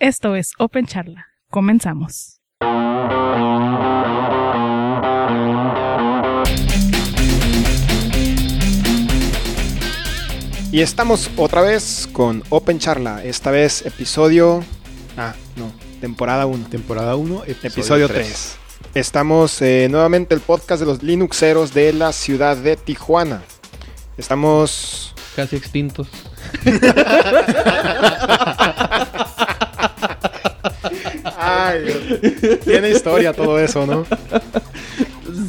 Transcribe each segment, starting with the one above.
Esto es Open Charla. Comenzamos. Y estamos otra vez con Open Charla. Esta vez episodio. Ah, no, temporada 1. Temporada 1, Episodio 3. Estamos eh, nuevamente el podcast de los Linuxeros de la ciudad de Tijuana. Estamos. Casi extintos. Ay, tiene historia todo eso, ¿no?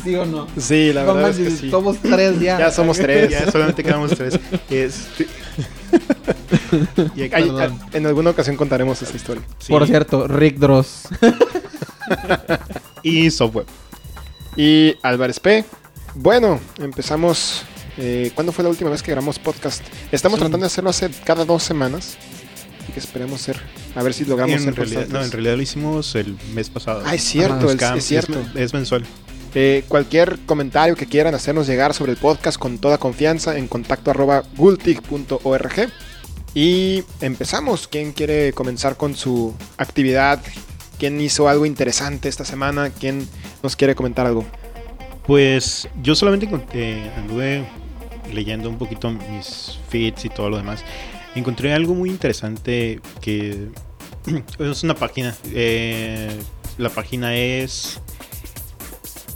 ¿Sí o no? Sí, la No verdad es que manches, sí. Somos tres ya. Ya somos tres. Ya solamente quedamos tres. Este- Y en alguna ocasión contaremos esta historia. Sí. Por cierto, Rick Dross. Y software. Y Álvarez P. Bueno, empezamos. eh, ¿Cuándo fue la última vez que grabamos podcast? Estamos Sí. tratando de hacerlo hace cada dos semanas. Que esperemos ser. A ver si logramos En ser realidad, no, en realidad lo hicimos el mes pasado. Ah, es cierto, Ajá, es, cierto. Es, mensual. Eh, cualquier comentario que quieran hacernos llegar sobre el podcast con toda confianza en contacto arroba gultig.org. Y empezamos. ¿Quién quiere comenzar con su actividad? ¿Quién hizo algo interesante esta semana? ¿Quién nos quiere comentar algo? Pues yo solamente eh, anduve leyendo un poquito mis feeds y todo lo demás. Encontré algo muy interesante que es una página. eh, la página es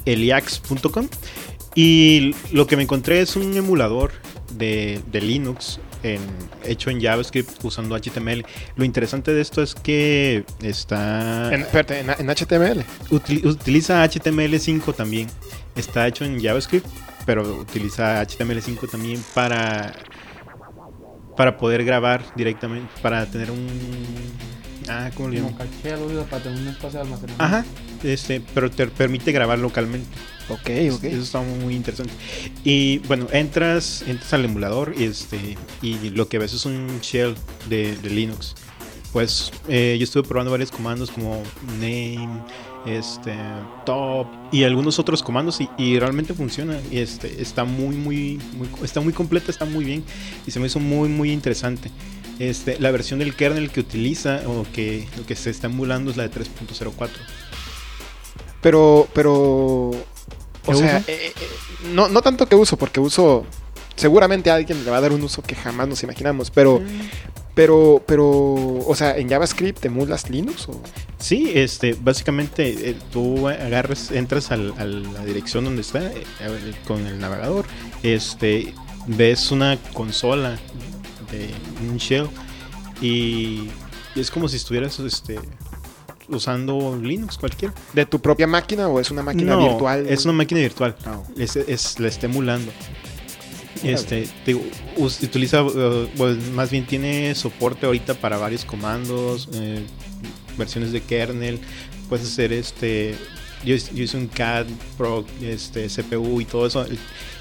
eliax.com y lo que me encontré es un emulador de, de Linux en- hecho en JavaScript usando HTML. Lo interesante de esto es que está En, espérate, en, en HTML. Util- utiliza HTML5 también. Está hecho en JavaScript, pero utiliza HTML5 también para para poder grabar directamente, para tener un ah, ¿cómo le llaman? Para tener un espacio de almacenamiento. Ajá, este, pero te permite grabar localmente. Ok, ok. Eso está muy interesante. Y bueno, entras, entras al emulador y, este, y lo que ves es un shell de, de Linux. Pues eh, yo estuve probando varios comandos como name, este, top y algunos otros comandos y, y realmente funciona. Y este, está muy, muy, muy, está muy completa, está muy bien y se me hizo muy, muy interesante. Este, la versión del kernel que utiliza o que lo que se está emulando es la de 3.04. Pero, pero. O ¿Qué sea, eh, eh, no, no tanto que uso, porque uso. Seguramente a alguien le va a dar un uso que jamás nos imaginamos. Pero, pero, pero. O sea, ¿en JavaScript emulas Linux? O? Sí, este, básicamente eh, tú agarras, entras al- a la dirección donde está eh, con el navegador, este, ves una consola de un shell y es como si estuvieras, este, usando Linux cualquiera. ¿De tu propia máquina o es una máquina No, virtual? Es una máquina virtual. Ah, Es, es- la está emulando. Este, te utiliza, eh, pues, más bien tiene soporte ahorita para varios comandos, eh, versiones de kernel, puedes hacer este, yo, yo hice un CAD, Pro, este, CPU y todo eso.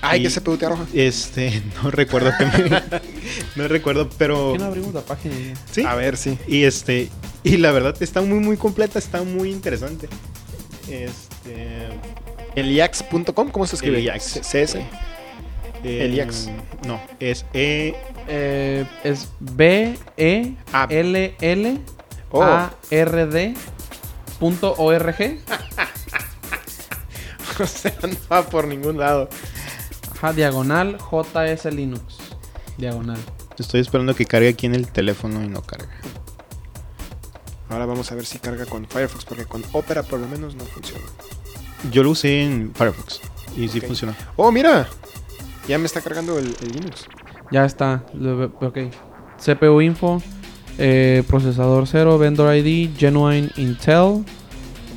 Ay, y- ¿qué CPU te arroja? Este, no recuerdo que me- no recuerdo, pero ¿Por qué no abrimos la página? sí. A ver, sí. Y este, y la verdad está muy muy completa, está muy interesante. Este, Eliax.com, ¿cómo se escribe? Eliax. CS. Eh, Eliax. No, es E. Eh, es B E. L L Oh. A R D punto org. o sea, no va por ningún lado. Ajá, diagonal JS Linux. Diagonal. Estoy esperando que cargue aquí en el teléfono y no carga. Ahora vamos a ver si carga con Firefox, porque con Opera por lo menos no funciona. Yo lo usé en Firefox y sí Ok. funciona. Oh, mira. Ya me está cargando el, el Linux. Ya está. Ok. CPU info. eh, procesador 0. Vendor ID. Genuine Intel.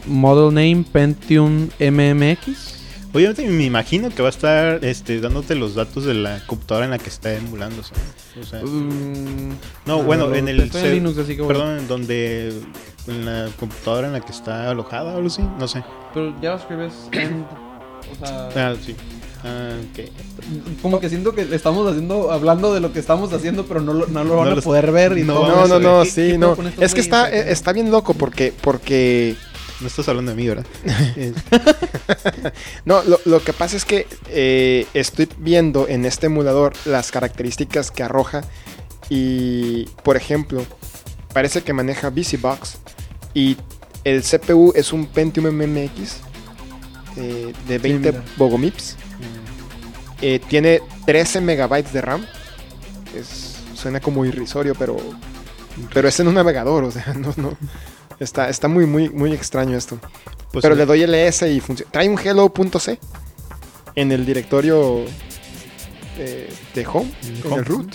Model name Pentium MMX. Obviamente me imagino que va a estar este, dándote los datos de la computadora en la que está emulando. O sea, Mm, no, bueno, en el estoy en Linux, así que bueno. perdón, en donde en la computadora en la que está alojada o algo así, no sé. Pero JavaScript es o sea, Ah, sí. Ah, ok. como que siento que estamos haciendo, hablando de lo que estamos haciendo, pero no lo, no lo van No a poder ver y no No, no, no, ¿Qué- sí, qué no. Es que está, eh, está bien loco porque, porque No estás hablando de mí, ¿verdad? Eh, No, lo, lo que pasa es que eh, estoy viendo en este emulador las características que arroja y, por ejemplo, parece que maneja VisiBox y el CPU es un Pentium MMX eh, de 20 mira. bogomips. Eh, tiene 13 megabytes de RAM. Es, suena como irrisorio, pero, pero es en un navegador, o sea, no, no. Está, está muy, muy, muy extraño esto. Pues, pero le doy LS y funciona. Trae un hello.c en el directorio eh, de home, en Home. el root.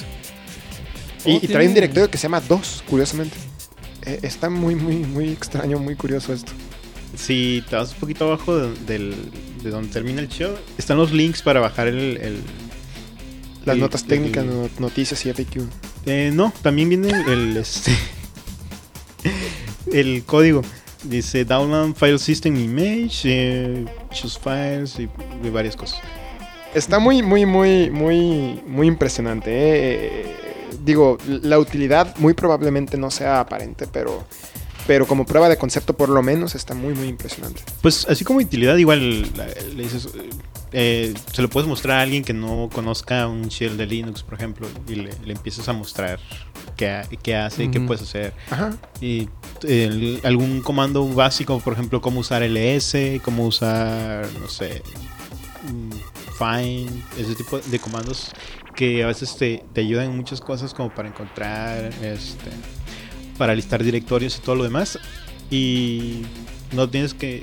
Oh, Y, y trae un directorio que se llama 2, curiosamente. Eh, está muy, muy, muy extraño, muy curioso esto. Si te vas un poquito abajo de, del- de donde termina el show, están los links para bajar el. el- Las el- notas técnicas, el- noticias y FAQ. Eh, no, también viene el, este, el código. Dice download file system image, eh, choose files y, y varias cosas. Está muy, muy, muy, muy, muy impresionante. eh. Digo, la utilidad muy probablemente no sea aparente, pero, pero como prueba de concepto por lo menos está muy, muy impresionante. Pues así como utilidad, igual le dices, eh, se lo puedes mostrar a alguien que no conozca un shell de Linux, por ejemplo, y le, le empiezas a mostrar qué, qué hace, qué Ujú. puedes hacer. Ajá. Y el- algún comando básico, por ejemplo, cómo usar ls, cómo usar, no sé, find, ese tipo de comandos que a veces te, te ayudan en muchas cosas como para encontrar, este, para listar directorios y todo lo demás. Y no tienes que,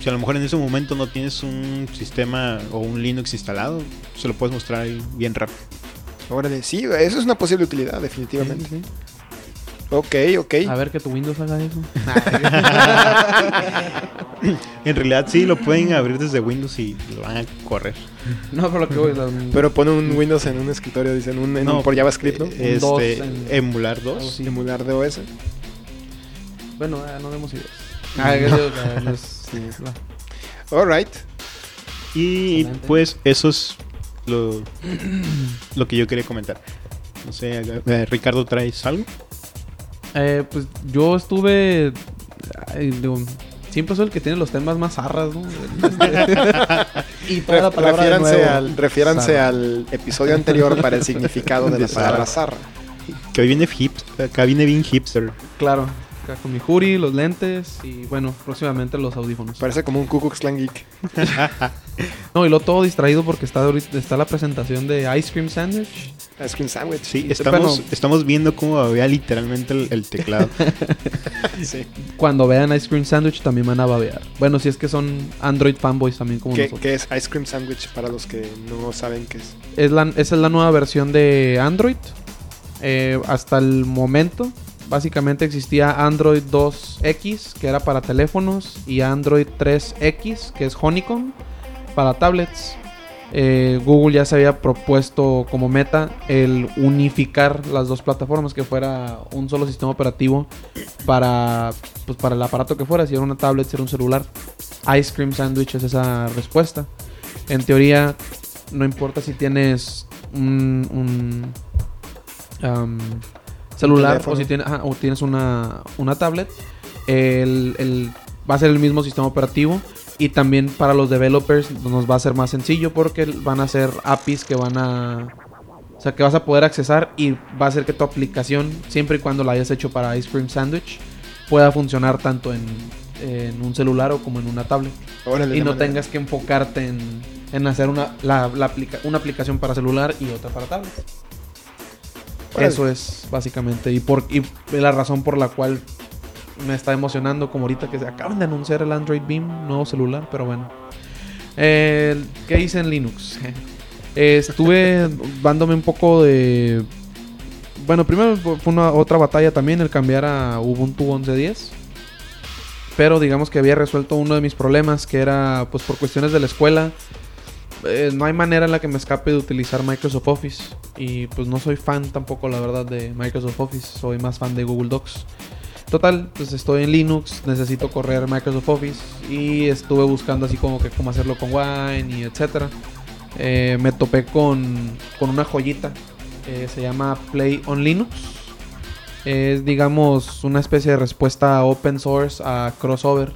si a lo mejor en ese momento no tienes un sistema o un Linux instalado, se lo puedes mostrar ahí bien rápido. Órale, sí, eso es una posible utilidad, definitivamente. Ok, ok. A ver que tu Windows haga eso. En realidad sí, lo pueden abrir desde Windows y lo van a correr. no, pero lo que voy a Pero pone un Windows en un escritorio, dicen, un, en un- por JavaScript, ¿no? eh, dos Este, en- emular algo 2. así. Emular de OS. Bueno, eh, no demos ideas. Ah, no es- la- Alright. Y Excelente. pues eso es lo, lo que yo quería comentar. No sé, eh, Ricardo, ¿traes algo? Eh, pues yo estuve. ay, digo, siempre soy el que tiene los temas más zarras, ¿no? y toda la palabra de refiéranse nuevo. al, refiéranse al episodio anterior para el significado de la palabra zarra. zarra. Que hoy viene hip, acá viene bien hipster. Claro, acá con mi jury, los lentes y bueno, próximamente los audífonos. Parece como un Ku Klux Klan Geek. No, y lo todo distraído porque está, está la presentación de Ice Cream Sandwich. Ice Cream Sandwich. Sí, estamos, bueno. estamos viendo cómo babea literalmente el, el teclado. sí. Cuando vean Ice Cream Sandwich también van a babear. Bueno, si es que son Android fanboys también como ¿Qué, nosotros. qué es Ice Cream Sandwich para los que no saben qué es? Es la, esa es la nueva versión de Android. Eh, hasta el momento, básicamente existía Android 2X, que era para teléfonos, y Android 3X, que es Honeycomb, para tablets. Eh, Google ya se había propuesto como meta el unificar las dos plataformas, que fuera un solo sistema operativo para, pues, para el aparato que fuera, si era una tablet, si era un celular. Ice Cream Sandwich es esa respuesta. En teoría, no importa si tienes un, un, celular o si tienes, ajá, o tienes una, una tablet, el, el- va a ser el mismo sistema operativo. Y también para los developers nos va a ser más sencillo porque van a ser APIs que van a... O sea, que vas a poder accesar y va a hacer que tu aplicación, siempre y cuando la hayas hecho para Ice Cream Sandwich, pueda funcionar tanto en, en un celular o como en una tablet Órale, y no manera- tengas que enfocarte en, en hacer una, la- la aplica- una aplicación para celular y otra para tablet. Eso es básicamente. Y, por, y la razón por la cual me está emocionando, como ahorita que se acaban de anunciar el Android Beam, nuevo celular, pero bueno. ¿Qué hice en Linux? Estuve dándome un poco de. Bueno, primero fue una otra batalla también el cambiar a Ubuntu 11.10. Pero digamos que había resuelto uno de mis problemas, que era pues por cuestiones de la escuela. Eh, no hay manera en la que me escape de utilizar Microsoft Office. Y pues no soy fan tampoco, la verdad, de Microsoft Office. Soy más fan de Google Docs. Total, pues estoy en Linux, necesito correr Microsoft Office. Y estuve buscando así como que cómo hacerlo con Wine y etcétera. Eh, me topé con, con una joyita. eh, se llama Play on Linux. Es, digamos, una especie de respuesta open source a crossover.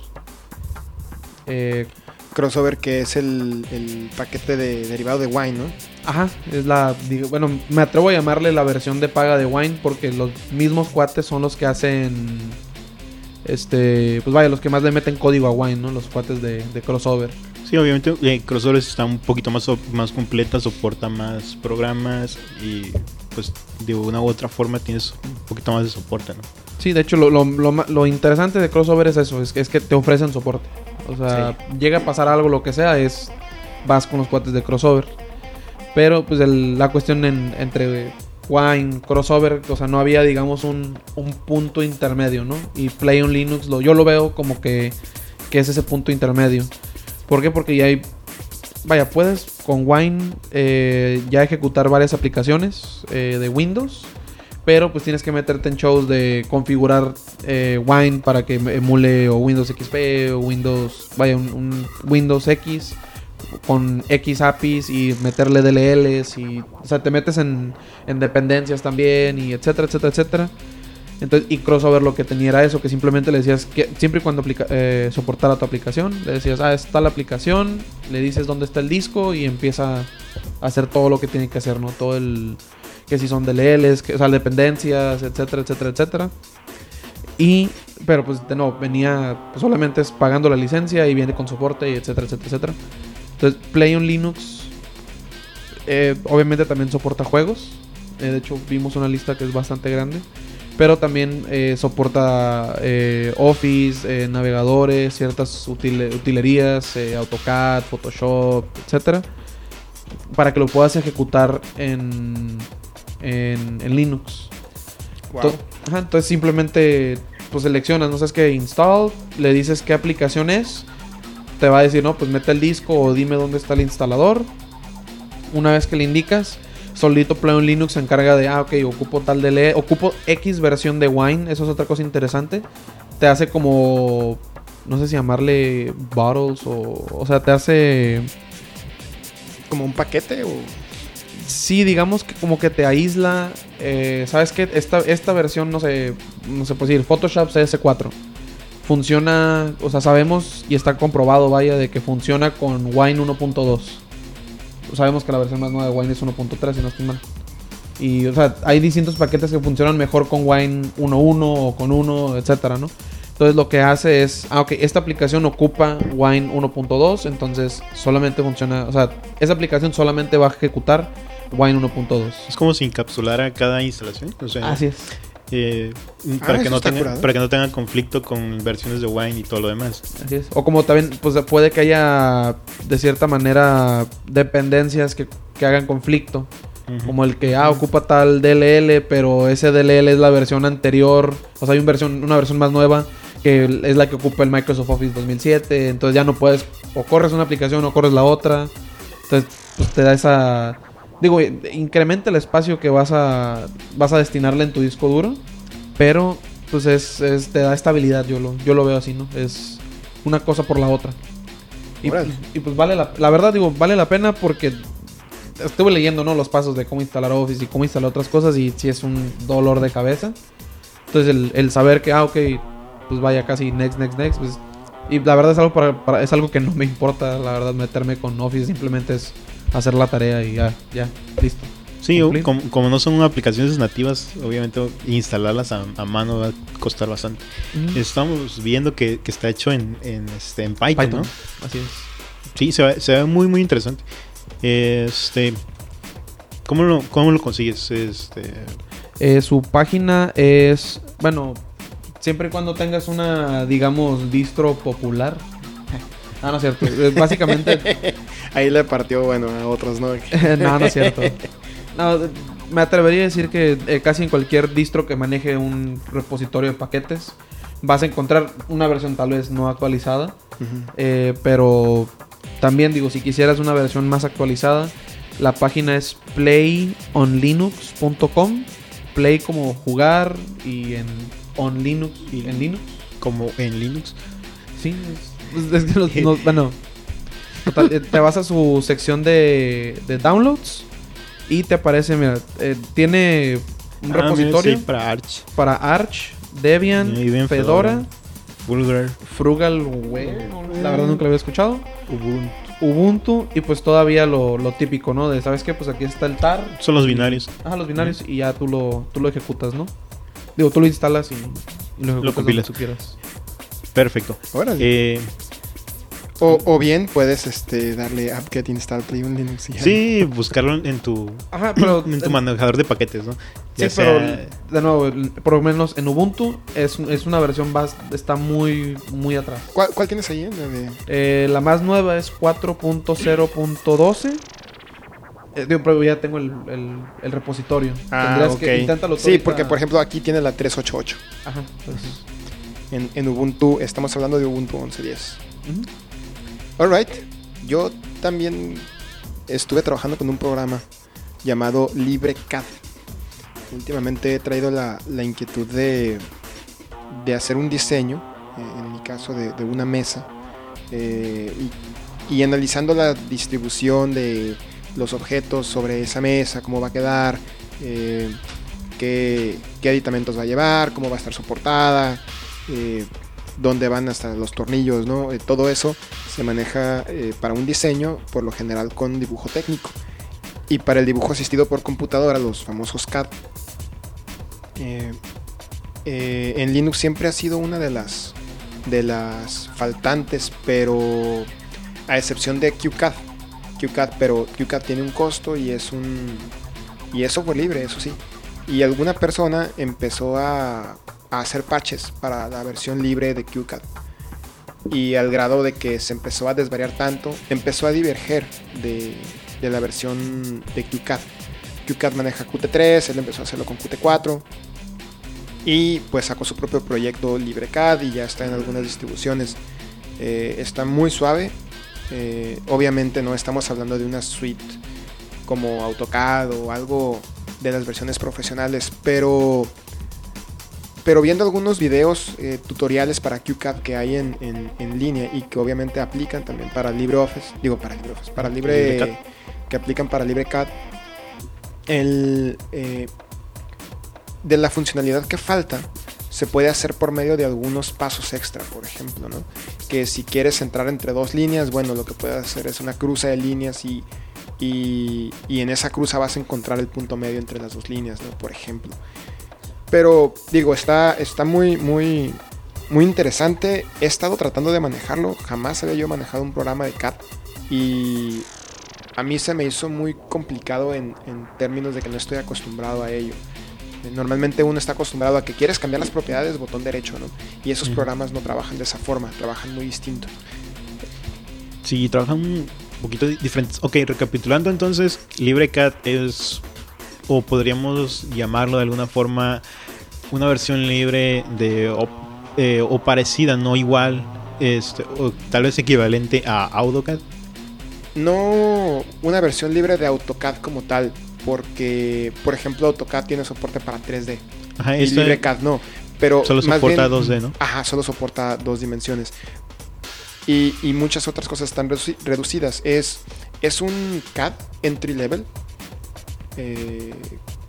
Eh, crossover que es el, el paquete de derivado de Wine, ¿no? Ajá, es la. digo, bueno, me atrevo a llamarle la versión de paga de Wine porque los mismos cuates son los que hacen. Este. Pues vaya, los que más le meten código a Wine, ¿no? Los cuates de, de crossover. Sí, obviamente eh, Crossover está un poquito más, más completa, soporta más programas y pues de una u otra forma tienes un poquito más de soporte, ¿no? Sí, de hecho, lo, lo, lo lo interesante de crossover es eso: es que, es que te ofrecen soporte. O sea, llega a pasar algo, lo que sea, es. Vas con los cuates de crossover. Pero, pues, el- la cuestión en- entre Wine, crossover, o sea, no había, digamos, un, un punto intermedio, ¿no? Y Play on Linux, lo, yo lo veo como que, que es ese punto intermedio. ¿Por qué? Porque ya hay. Vaya, puedes con Wine eh, ya ejecutar varias aplicaciones eh, de Windows. Pero pues tienes que meterte en shows de configurar eh, Wine para que emule o Windows XP o Windows. Vaya, un, Windows X con X APIs y meterle DLLs y. O sea, te metes en, en dependencias también y etcétera, etcétera, etcétera. Entonces, y crossover lo que tenía era eso, que simplemente le decías que siempre y cuando aplica, eh, soportara tu aplicación, le decías, ah, está la aplicación, le dices dónde está el disco y empieza a hacer todo lo que tiene que hacer, ¿no? Todo el, que si son DLLs, que, o sea, dependencias, etcétera, etcétera, etcétera. Y, pero pues nuevo, venía solamente pagando la licencia y viene con soporte y etcétera, etcétera, etcétera. Entonces, Play on Linux eh, obviamente también soporta juegos. Eh, de hecho, vimos una lista que es bastante grande. Pero también eh, soporta Office, navegadores, ciertas utile- utilerías, AutoCAD, Photoshop, etcétera, para que lo puedas ejecutar en, en, en Linux. Wow. Ajá, entonces simplemente pues seleccionas, no sabes qué, install, le dices qué aplicación es, te va a decir, no, pues mete el disco o dime dónde está el instalador. Una vez que le indicas, solito Play Linux se encarga de, ah, ok, ocupo tal DLE, ocupo X versión de Wine, eso es otra cosa interesante. Te hace como, no sé si llamarle bottles o, o sea, te hace... ¿Como un paquete o...? Sí, digamos que como que te aísla. eh, ¿Sabes qué? Esta, esta versión, no sé, no sé, pues decir, Photoshop CS4. Funciona, o sea, sabemos y está comprobado, vaya, de que funciona con Wine 1.2. Sabemos que la versión más nueva de Wine es 1.3, si no estoy mal. Y, o sea, hay distintos paquetes que funcionan mejor con Wine 1.1 o con 1, etcétera, ¿no? Entonces lo que hace es, ah, ok, esta aplicación ocupa Wine 1.2, entonces solamente funciona, o sea, esa aplicación solamente va a ejecutar Wine 1.2. Es como si encapsulara cada instalación. O sea, Así es. eh, para, Ah, que eso no tenga, para que no tenga conflicto con versiones de Wine y todo lo demás. Así es. O como también, pues puede que haya de cierta manera dependencias que, que hagan conflicto. Como el que, ah, ocupa tal DLL, pero ese DLL es la versión anterior. O sea, hay un versión, una versión más nueva que es la que ocupa el Microsoft Office 2007. Entonces ya no puedes, o corres una aplicación o corres la otra. Entonces, pues te da esa... Digo, incrementa el espacio que vas a, vas a destinarle en tu disco duro. Pero, pues es, es- te da estabilidad, yo lo, yo lo veo así, ¿no? Es una cosa por la otra. Y, y, pues vale la, la verdad, digo, vale la pena porque estuve leyendo, ¿no? Los pasos de cómo instalar Office y cómo instalar otras cosas y sí es un dolor de cabeza. Entonces el, el saber que, ah, ok, pues vaya casi next, next, next, pues... Y la verdad es algo, para, para- es algo que no me importa, la verdad, meterme con Office. Simplemente es hacer la tarea y ya, ya, listo. Sí, como, como no son aplicaciones nativas, obviamente instalarlas a, a mano va a costar bastante. Estamos viendo que, que está hecho en, en, este, en Python, Python, ¿no? así es. Sí, se ve, se ve muy, muy interesante. Este, ¿cómo lo, cómo lo consigues? Este, Eh, su página es, bueno, siempre y cuando tengas una, digamos, distro popular. Ah, no es cierto. Eh, Básicamente, Ahí le partió, bueno, a otros, ¿no? no, no es cierto. No, me atrevería a decir que eh, casi en cualquier distro que maneje un repositorio de paquetes vas a encontrar una versión tal vez no actualizada. Eh, pero también digo, si quisieras una versión más actualizada, la página es playonlinux.com. Play como jugar y en on Linux y en Linux. como en Linux. Sí, es, es- es que los- no- bueno. Total, eh, te vas a su sección de, de downloads y te aparece, mira, eh, tiene un Ah, mira, repositorio sí, para Arch. para Arch, Debian, Fedora, Fedora. Vulgar, la verdad nunca lo había escuchado. Ubuntu. Ubuntu y pues todavía lo, lo típico, ¿no? De, ¿sabes qué? Pues aquí está el tar. Son los binarios. Ajá, los binarios y ya tú lo, tú lo ejecutas, ¿no? Digo, tú lo instalas y, y lo ejecutas compilas. donde tú quieras. Perfecto. Órale. Eh, O, o bien puedes este, darle apt-get install play un Linux y ya. sí, buscarlo en- tu, Ajá, pero... en tu manejador de paquetes, ¿no? Sí, pero de nuevo, por lo menos en Ubuntu es, es una versión bas- está muy muy atrás. ¿Cuál, cuál tienes ahí? La Eh, la más nueva es 4.0.12. Eh, pero ya tengo el, el- el repositorio. Ah, Tendrías ok. que inténtalo tú Sí, porque por ejemplo aquí tiene la 388. Ajá, pues, En, en Ubuntu, estamos hablando de Ubuntu 11.10. ujú. Alright, yo también estuve trabajando con un programa llamado LibreCAD. Últimamente he traído la, la inquietud de, de hacer un diseño, eh, en mi caso de, de una mesa, eh, y, y analizando la distribución de los objetos sobre esa mesa, cómo va a quedar, eh, qué, qué aditamentos va a llevar, cómo va a estar soportada, eh, dónde van hasta los tornillos, ¿no? Eh, todo eso se maneja eh, para un diseño, por lo general con dibujo técnico. Y para el dibujo asistido por computadora, los famosos CAD, eh, en Linux siempre ha sido una de las, de las faltantes, pero a excepción de QCAD. QCAD, pero QCAD tiene un costo y es un y es software libre, eso sí. Y alguna persona empezó a, a hacer patches para la versión libre de QCAD. Y al grado de que se empezó a desvariar tanto, empezó a diverger de, de la versión de QCAD. QCAD maneja Qt3, él empezó a hacerlo con Qt4. Y pues sacó su propio proyecto LibreCAD y ya está en algunas distribuciones. Eh, está muy suave. Eh, obviamente no estamos hablando de una suite como AutoCAD o algo de las versiones profesionales, pero pero viendo algunos videos, eh, tutoriales para QCAD que hay en, en- en línea y que obviamente aplican también para LibreOffice, digo para LibreOffice, para Libre, que aplican para LibreCAD, el, eh, de la funcionalidad que falta se puede hacer por medio de algunos pasos extra, por ejemplo, ¿no? Que si quieres entrar entre dos líneas, bueno, lo que puedes hacer es una cruza de líneas y, y, y en esa cruza vas a encontrar el punto medio entre las dos líneas, ¿no? Por ejemplo. Pero digo, está, está muy, muy, muy interesante. He estado tratando de manejarlo. Jamás había yo manejado un programa de CAD. Y a mí se me hizo muy complicado en, en términos de que no estoy acostumbrado a ello. Eh, Normalmente uno está acostumbrado a que quieres cambiar las propiedades, botón derecho, ¿no? Y esos programas no trabajan de esa forma, trabajan muy distinto. Sí, trabajan un poquito di- diferentes. Ok, recapitulando entonces, LibreCAD es, o podríamos llamarlo de alguna forma, una versión libre de o, eh, o parecida, no igual, este, o tal vez equivalente a AutoCAD. No una versión libre de AutoCAD como tal, porque, por ejemplo, AutoCAD tiene soporte para 3D. Ajá, y LibreCAD no. Pero solo más soporta bien- 2D, ¿no? Ajá, solo soporta dos dimensiones. Y, y muchas otras cosas están reduci- reducidas. Es, es un CAD entry level. Eh,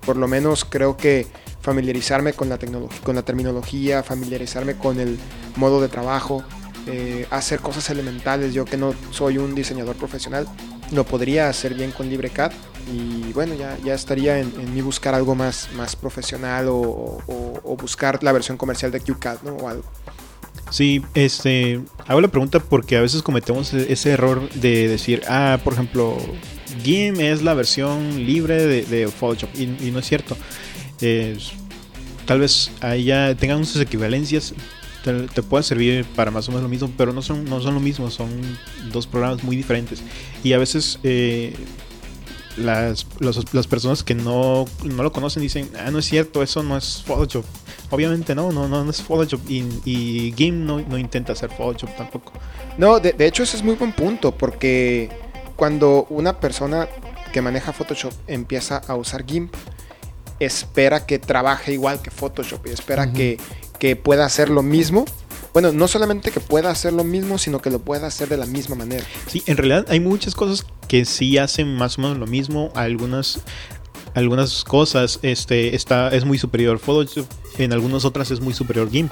por lo menos creo que familiarizarme con la, tecnolo- con la terminología, familiarizarme con el modo de trabajo, eh, hacer cosas elementales. Yo que no soy un diseñador profesional, lo podría hacer bien con LibreCAD. Y bueno, ya, ya estaría en, en mí buscar algo más, más profesional o buscar la versión comercial de QCAD, ¿no? O algo. Sí, este, hago la pregunta porque a veces cometemos e- ese error de decir, ah, por ejemplo, GIMP es la versión libre de, Photoshop y, no es cierto. Tal vez ahí ya tengan sus equivalencias, te, te servir para más o menos lo mismo, pero no son, no son lo mismo, son dos programas muy diferentes. Y a veces eh, las, las personas que no, no lo conocen dicen, ah, no es cierto, eso no es Photoshop. Obviamente no, no, no, no es Photoshop y, y GIMP no, no intenta hacer Photoshop tampoco. No, de, de hecho ese es muy buen punto, porque cuando una persona que maneja Photoshop empieza a usar GIMP, espera que trabaje igual que Photoshop y espera que, que pueda hacer lo mismo. Bueno, no solamente que pueda hacer lo mismo, sino que lo pueda hacer de la misma manera. Sí, en realidad hay muchas cosas que sí hacen más o menos lo mismo. Algunas, algunas cosas este, está, es muy superior Photoshop, en algunas otras es muy superior GIMP.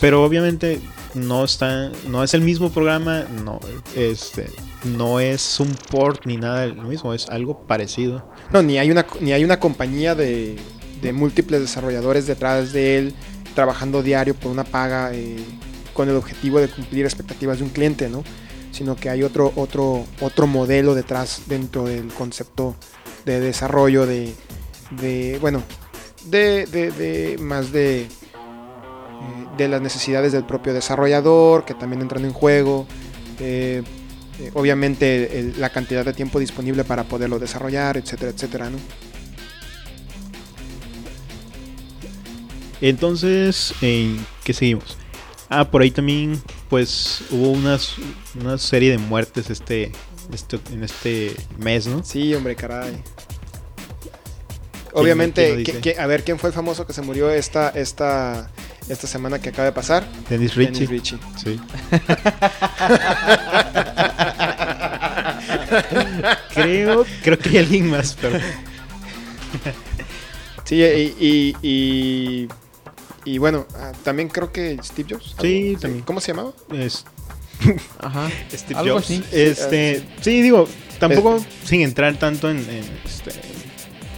Pero obviamente no está, no es el mismo programa, no, este, no es un port ni nada lo mismo, es algo parecido. No, ni hay una, ni hay una compañía de, de múltiples desarrolladores detrás de él trabajando diario por una paga eh, con el objetivo de cumplir expectativas de un cliente, ¿no? Sino que hay otro, otro, otro modelo detrás dentro del concepto de desarrollo de, de bueno, de, de- de más de, eh, de las necesidades del propio desarrollador que también entran en juego. eh, eh, obviamente la cantidad de tiempo disponible para poderlo desarrollar, etcétera, etcétera, ¿no? Entonces, ¿en qué seguimos? Ah, por ahí también, pues, hubo unas, una serie de muertes este, este, en este mes, ¿no? Sí, hombre, caray. Obviamente, a ver, ¿quién fue el famoso que se murió esta, esta, esta semana que acaba de pasar? Dennis Ritchie. Dennis Ritchie. Sí. creo, creo que hay alguien más, pero Sí, y, y, y, y bueno, ah, también creo que Steve Jobs. Sí, también. ¿Cómo se llamaba? es Ajá. Steve Algo Jobs. así. Este, sí, digo, tampoco sin entrar tanto en, en, este,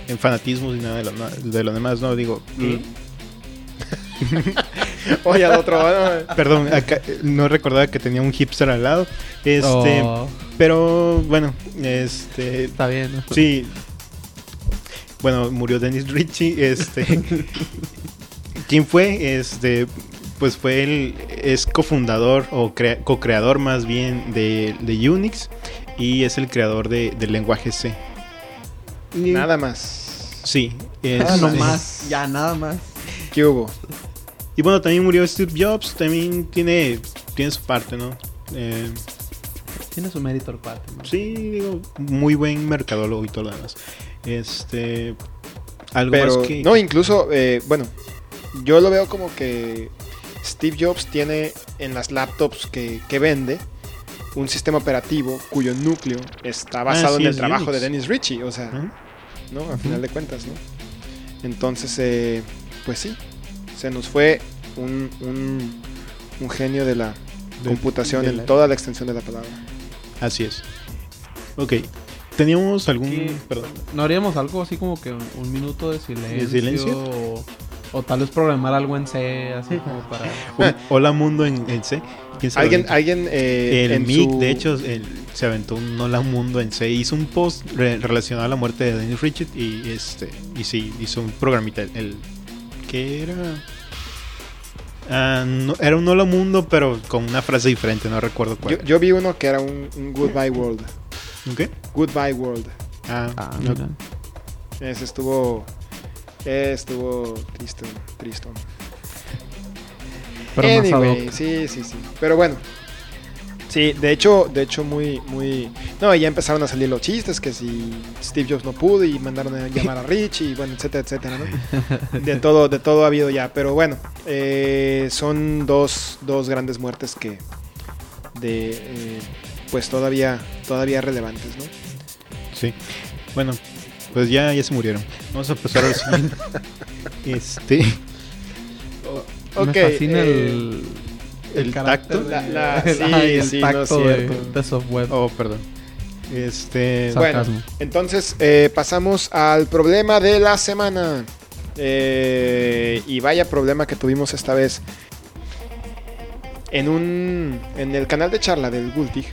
en fanatismos ni nada de lo, de lo demás, no digo. Oye, al otro. ah, Perdón, acá, eh, no recordaba que tenía un hipster al lado. Este, Oh, pero bueno, este, está bien. ¿no? sí. Bueno, murió Dennis Ritchie. Este, ¿quién fue? Este, pues fue el es cofundador o crea- co-creador más bien de, de Unix y es el creador de- del lenguaje C. Y- Nada más. Sí. Ah, es- no más. Ya, nada más. ¿Qué hubo? Y bueno, también murió Steve Jobs. También tiene, tiene su parte, ¿no? Eh, Tiene su mérito el cuate. ¿no? Sí, digo, muy buen mercadólogo y todo lo demás. Este. Algo Pero, más que. no, incluso, eh, bueno, yo lo veo como que Steve Jobs tiene en las laptops que, que vende un sistema operativo cuyo núcleo está basado Ah, sí, en el trabajo Unix. de Dennis Ritchie, o sea. ¿no? A final de cuentas, ¿no? Entonces, eh, pues sí, se nos fue un, un, un genio de la De- computación de en la- toda la extensión de la palabra. Así es. Ok. ¿Teníamos algún. Sí. Perdón. ¿No haríamos algo así como que un, un minuto de silencio? ¿De silencio? O, o tal vez programar algo en C, así como para... Un Hola Mundo en, en C. ¿Quién se lo Alguien, alguien eh, El en Mick, su- de hecho, el- se aventó un Hola Mundo en C. Hizo un post re- relacionado a la muerte de Dennis Richard y este. Y sí, hizo un programita. El. ¿Qué era? Ah, no- era un Hola Mundo, pero con una frase diferente, no recuerdo cuál. yo, yo vi uno que era un, un Goodbye World. ¿Ok? Goodbye World. Ah, Ah, no. Ese estuvo. Estuvo triste, triste. Pero Anyway, sí, sí, sí. Pero bueno. Sí, de hecho, de hecho muy, muy. No, ya empezaron a salir los chistes que si Steve Jobs no pudo y mandaron a llamar a Rich y bueno, etcétera, etcétera, ¿no? De todo, de todo ha habido ya. Pero bueno, eh, son dos, dos grandes muertes que de eh, pues todavía, todavía relevantes, ¿no? Sí. Bueno, pues ya, ya se murieron. Vamos a pasar al siguiente. este. Ok, Me fascina eh, el... el tacto. de- La- la- el- sí, el sí, no es tacto de, software. Oh, perdón. Este. Bueno, entonces eh, pasamos al problema de la semana. Eh, y vaya problema que tuvimos esta vez. En un. En el canal de charla del Gultig.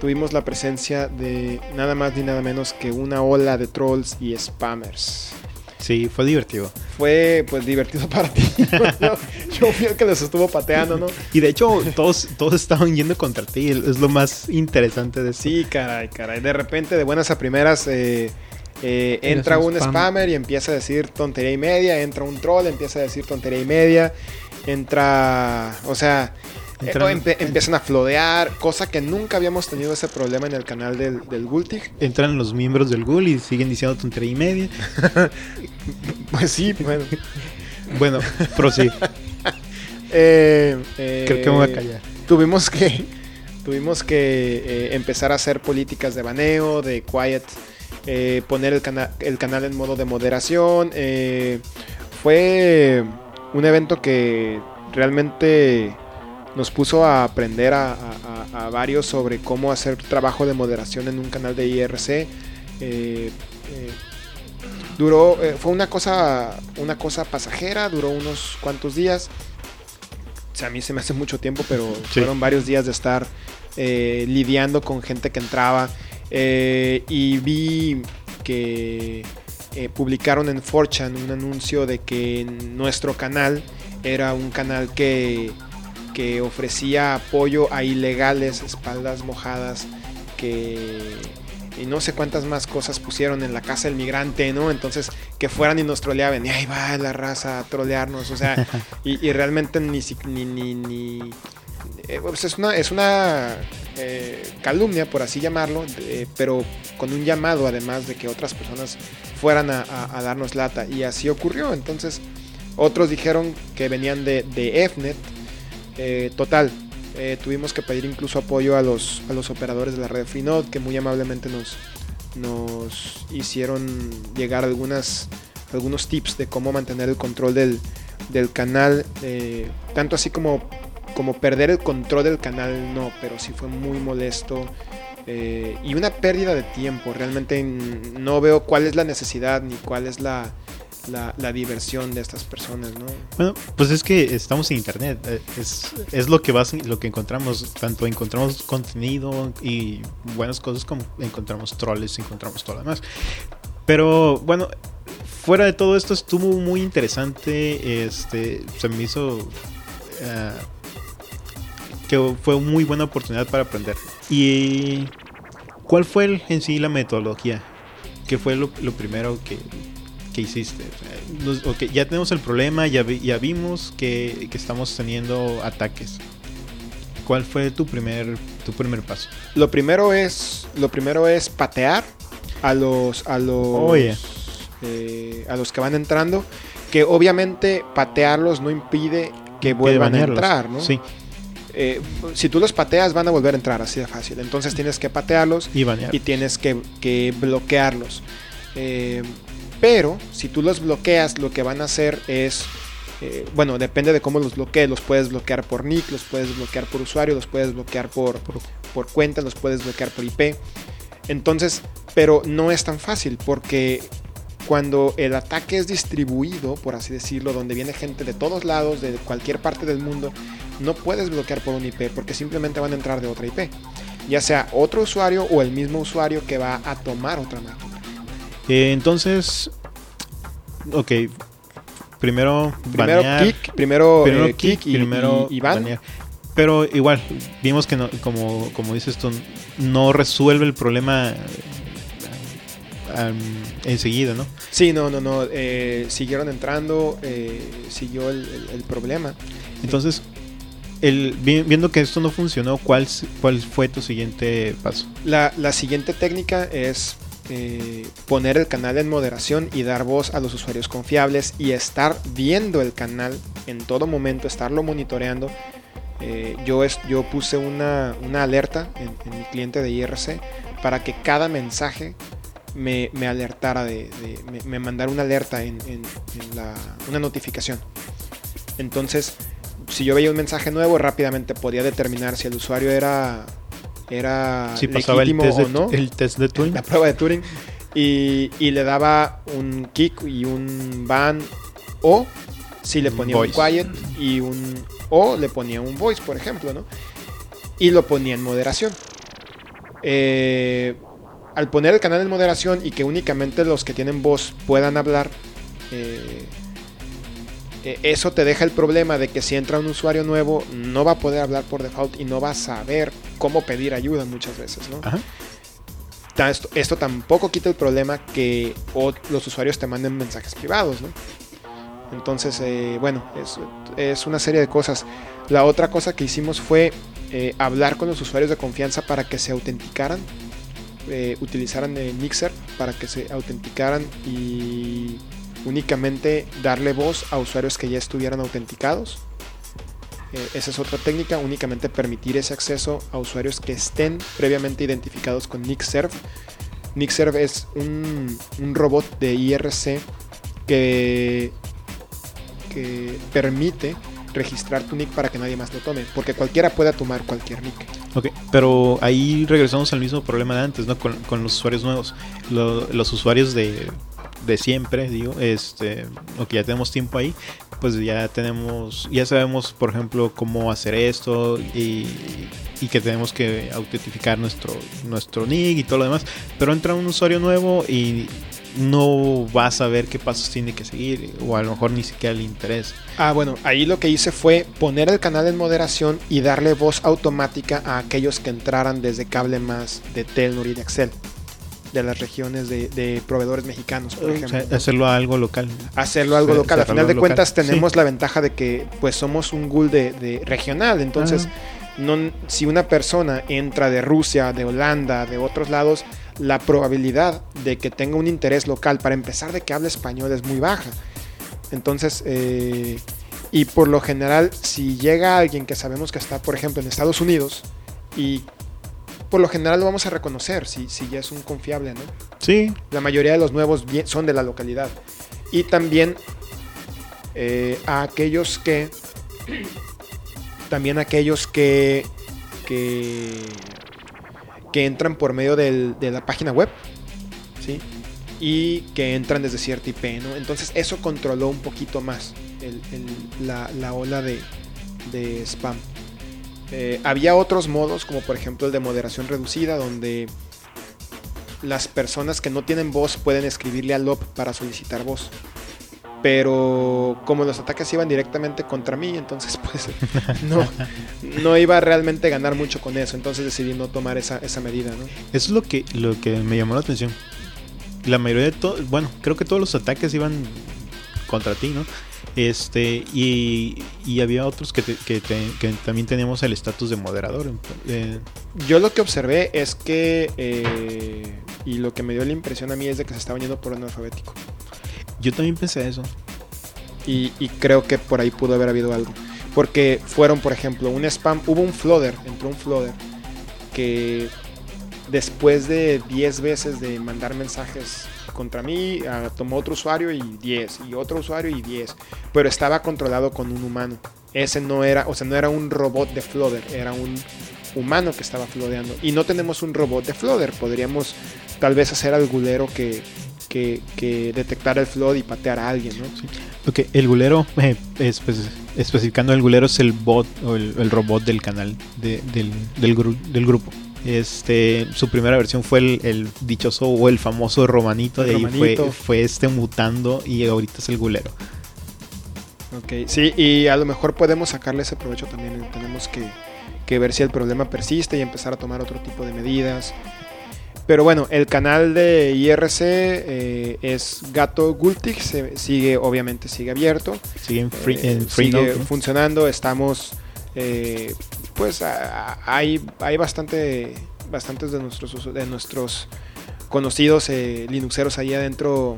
Tuvimos la presencia de nada más ni nada menos que una ola de trolls y spammers. Sí, fue divertido. Fue pues divertido para ti. Yo, yo fui el que les estuvo pateando, ¿no? Y de hecho, todos, todos estaban yendo contra ti. Es lo más interesante de esto. Sí, caray, caray. De repente, de buenas a primeras, eh, eh, entra un un spam. spammer y empieza a decir tontería y media. Entra un troll, empieza a decir tontería y media. Entra, o sea, Entran- empe- empiezan a flodear, cosa que nunca habíamos tenido ese problema en el canal del, del Gultig. Entran los miembros del Ghoul y siguen diciendo tontería y media. Pues sí, bueno. Bueno, prosigue. Eh, eh, Creo que me voy a callar. Tuvimos que, tuvimos que eh, empezar a hacer políticas de baneo, de quiet, eh, poner el, cana- el canal en modo de moderación. eh, fue un evento que realmente nos puso a aprender a, a- a varios sobre cómo hacer trabajo de moderación en un canal de IRC. Eh, eh, duró, eh, fue una cosa, una cosa pasajera, duró unos cuantos días. O sea, a mí se me hace mucho tiempo, pero Sí. fueron varios días de estar eh, lidiando con gente que entraba. Y vi que publicaron en 4chan un anuncio de que nuestro canal era un canal que, que ofrecía apoyo a ilegales, espaldas mojadas, que y no sé cuántas más cosas pusieron en la casa del migrante, ¿no? Entonces, que fueran y nos troleaban, y ahí va la raza a trolearnos, o sea, y, y realmente ni, ni, ni, ni- eh, pues es una, es una eh, calumnia, por así llamarlo, eh, pero con un llamado además de que otras personas fueran a, a- a darnos lata, y así ocurrió, entonces otros dijeron que venían de, de EFNET, eh, total, eh, tuvimos que pedir incluso apoyo a los, a los operadores de la red Freenode que muy amablemente nos, nos hicieron llegar algunos tips de cómo mantener el control del, del canal. eh, tanto así como, como perder el control del canal, no, pero sí fue muy molesto. eh, y una pérdida de tiempo. Realmente no veo cuál es la necesidad ni cuál es la, la, diversión de estas personas, ¿no? Bueno, pues es que estamos en internet. eh, Es, es lo que vas, lo que encontramos. Tanto encontramos contenido y buenas cosas como encontramos troles, encontramos todo lo demás. Pero bueno, fuera de todo esto estuvo muy interesante. Este se me hizo eh, que fue una muy buena oportunidad para aprender. ¿Y cuál fue en sí la metodología? ¿Qué fue lo primero que, que hiciste? O sea, nos- ok, ya tenemos el problema, ya, vi- ya vimos que, que estamos teniendo ataques. ¿Cuál fue tu primer, tu primer paso? Lo primero es, lo primero es patear a los, a los, Oye. eh, a los que van entrando, que obviamente patearlos no impide que vuelvan a entrar, ¿no? Sí, Eh, si tú los pateas van a volver a entrar así de fácil. Entonces tienes que patearlos y y tienes que, que bloquearlos. Eh, pero si tú los bloqueas, lo que van a hacer es, eh, bueno, depende de cómo los bloquees. Los puedes bloquear por nick, los puedes bloquear por usuario, los puedes bloquear por, por cuenta, los puedes bloquear por IP. Entonces, pero no es tan fácil porque cuando el ataque es distribuido, por así decirlo, donde viene gente de todos lados, de cualquier parte del mundo, no puedes bloquear por un IP porque simplemente van a entrar de otra IP. Ya sea otro usuario o el mismo usuario que va a tomar otra máquina. Eh, entonces, ok. Primero, Primero banear, kick, primero, primero eh, kick, kick y, primero y- y ban. banear. Pero igual, vimos que no, como, como dices tú, no resuelve el problema eh, enseguida, ¿no? Sí, no, no, no. eh, siguieron entrando, eh, siguió el, el- el problema. Entonces, el, vi- viendo que esto no funcionó, ¿cuál, ¿cuál fue tu siguiente paso? La, la siguiente técnica es eh, poner el canal en moderación y dar voz a los usuarios confiables y estar viendo el canal en todo momento, estarlo monitoreando. Eh, yo, es, yo puse una, una alerta en, mi cliente de IRC para que cada mensaje me, me alertara, de, me, mandara una alerta en, en- en la, una notificación. Entonces, si yo veía un mensaje nuevo, rápidamente podía determinar si el usuario era, era Si pasaba el legítimo test, de, o no. el test de Turing. la prueba de Turing. Y, y le daba un kick y un ban o si le ponía un quiet y un o le ponía un voice por ejemplo no y lo ponía en moderación. Eh, al poner el canal en moderación y que únicamente los que tienen voz puedan hablar eh, eso te deja el problema de que si entra un usuario nuevo no va a poder hablar por default y no va a saber cómo pedir ayuda muchas veces no Ajá. Esto, esto tampoco quita el problema que los usuarios te manden mensajes privados, ¿no? Entonces, eh, bueno, es, es una serie de cosas. La otra cosa que hicimos fue eh, hablar con los usuarios de confianza para que se autenticaran, eh, utilizaran el Mixer para que se autenticaran y únicamente darle voz a usuarios que ya estuvieran autenticados. Eh, esa es otra técnica, únicamente permitir ese acceso a usuarios que estén previamente identificados con NixServe. NixServe es un, robot de IRC que, que permite registrar tu nick para que nadie más lo tome, porque cualquiera puede tomar cualquier nick. Ok, pero ahí regresamos al mismo problema de antes, ¿no? Con, los usuarios nuevos. Lo- los usuarios de, de siempre, digo, este, o que ya tenemos tiempo ahí, pues ya tenemos, ya sabemos, por ejemplo, cómo hacer esto y, que tenemos que autentificar nuestro, nuestro nick y todo lo demás. Pero entra un usuario nuevo y no va a saber qué pasos tiene que seguir, o a lo mejor ni siquiera le interesa. Ah, bueno, ahí lo que hice fue poner el canal en moderación y darle voz automática a aquellos que entraran desde cable más de Telnor y de Excel, de las regiones de, de proveedores mexicanos, por O ejemplo. sea, hacerlo a algo local. hacerlo algo local. A cerrarlo final de local. cuentas tenemos Sí. la ventaja de que pues somos un de, de regional, entonces no, si una persona entra de Rusia, de Holanda, de otros lados, la probabilidad de que tenga un interés local para empezar de que hable español es muy baja. Entonces, eh, y por lo general, si llega alguien que sabemos que está, por ejemplo, en Estados Unidos, y por lo general lo vamos a reconocer si, si ya es un confiable, ¿no? Sí, La mayoría de los nuevos son de la localidad. Y también eh, a aquellos que. También aquellos que. que. que entran por medio del- de la página web. ¿Sí? Y que entran desde cierta IP, ¿no? Entonces eso controló un poquito más el- el- la, la ola de, de spam. Eh, había otros modos, como por ejemplo el de moderación reducida, donde las personas que no tienen voz pueden escribirle al LOP para solicitar voz. Pero como los ataques iban directamente contra mí, entonces pues no, no iba a realmente ganar mucho con eso. Entonces decidí no tomar esa, esa medida, ¿no? Eso es lo que, lo que me llamó la atención. La mayoría de todos, bueno, creo que todos los ataques iban contra ti, ¿no? Este, y, y había otros que, te- que, te- que también teníamos el estatus de moderador. Eh, Yo lo que observé es que, eh, y lo que me dio la impresión a mí es de que se estaban yendo por orden alfabético. yo también pensé eso. Y, y creo que por ahí pudo haber habido algo. Porque fueron, por ejemplo, un spam, hubo un floater, entró un floater, que después de 10 veces de mandar mensajes contra mí, ah, tomó otro usuario y 10, y otro usuario y 10, pero estaba controlado con un humano. Ese no era, o sea, no era un robot de floater, era un humano que estaba flodeando. Y no tenemos un robot de floater, podríamos tal vez hacer al gulero que, que, que detectara el flood y pateara a alguien, ¿no? Ok, el gulero, eh, espe- especificando el gulero es el bot o el, robot del canal de- del, del grupo. Este, su primera versión fue el, el dichoso o el famoso romanito, de El ahí romanito. fue, fue este mutando y ahorita es el gulero. Ok, sí, y a lo mejor podemos sacarle ese provecho también. Tenemos que, que ver si el problema persiste y empezar a tomar otro tipo de medidas. Pero bueno, el canal de IRC eh, es Gato Gultig, se sigue, obviamente sigue abierto. Sigue en free, Eh, en free sigue funcionando, estamos, eh, pues hay, hay bastante, bastantes de nuestros, de nuestros conocidos eh, Linuxeros ahí adentro,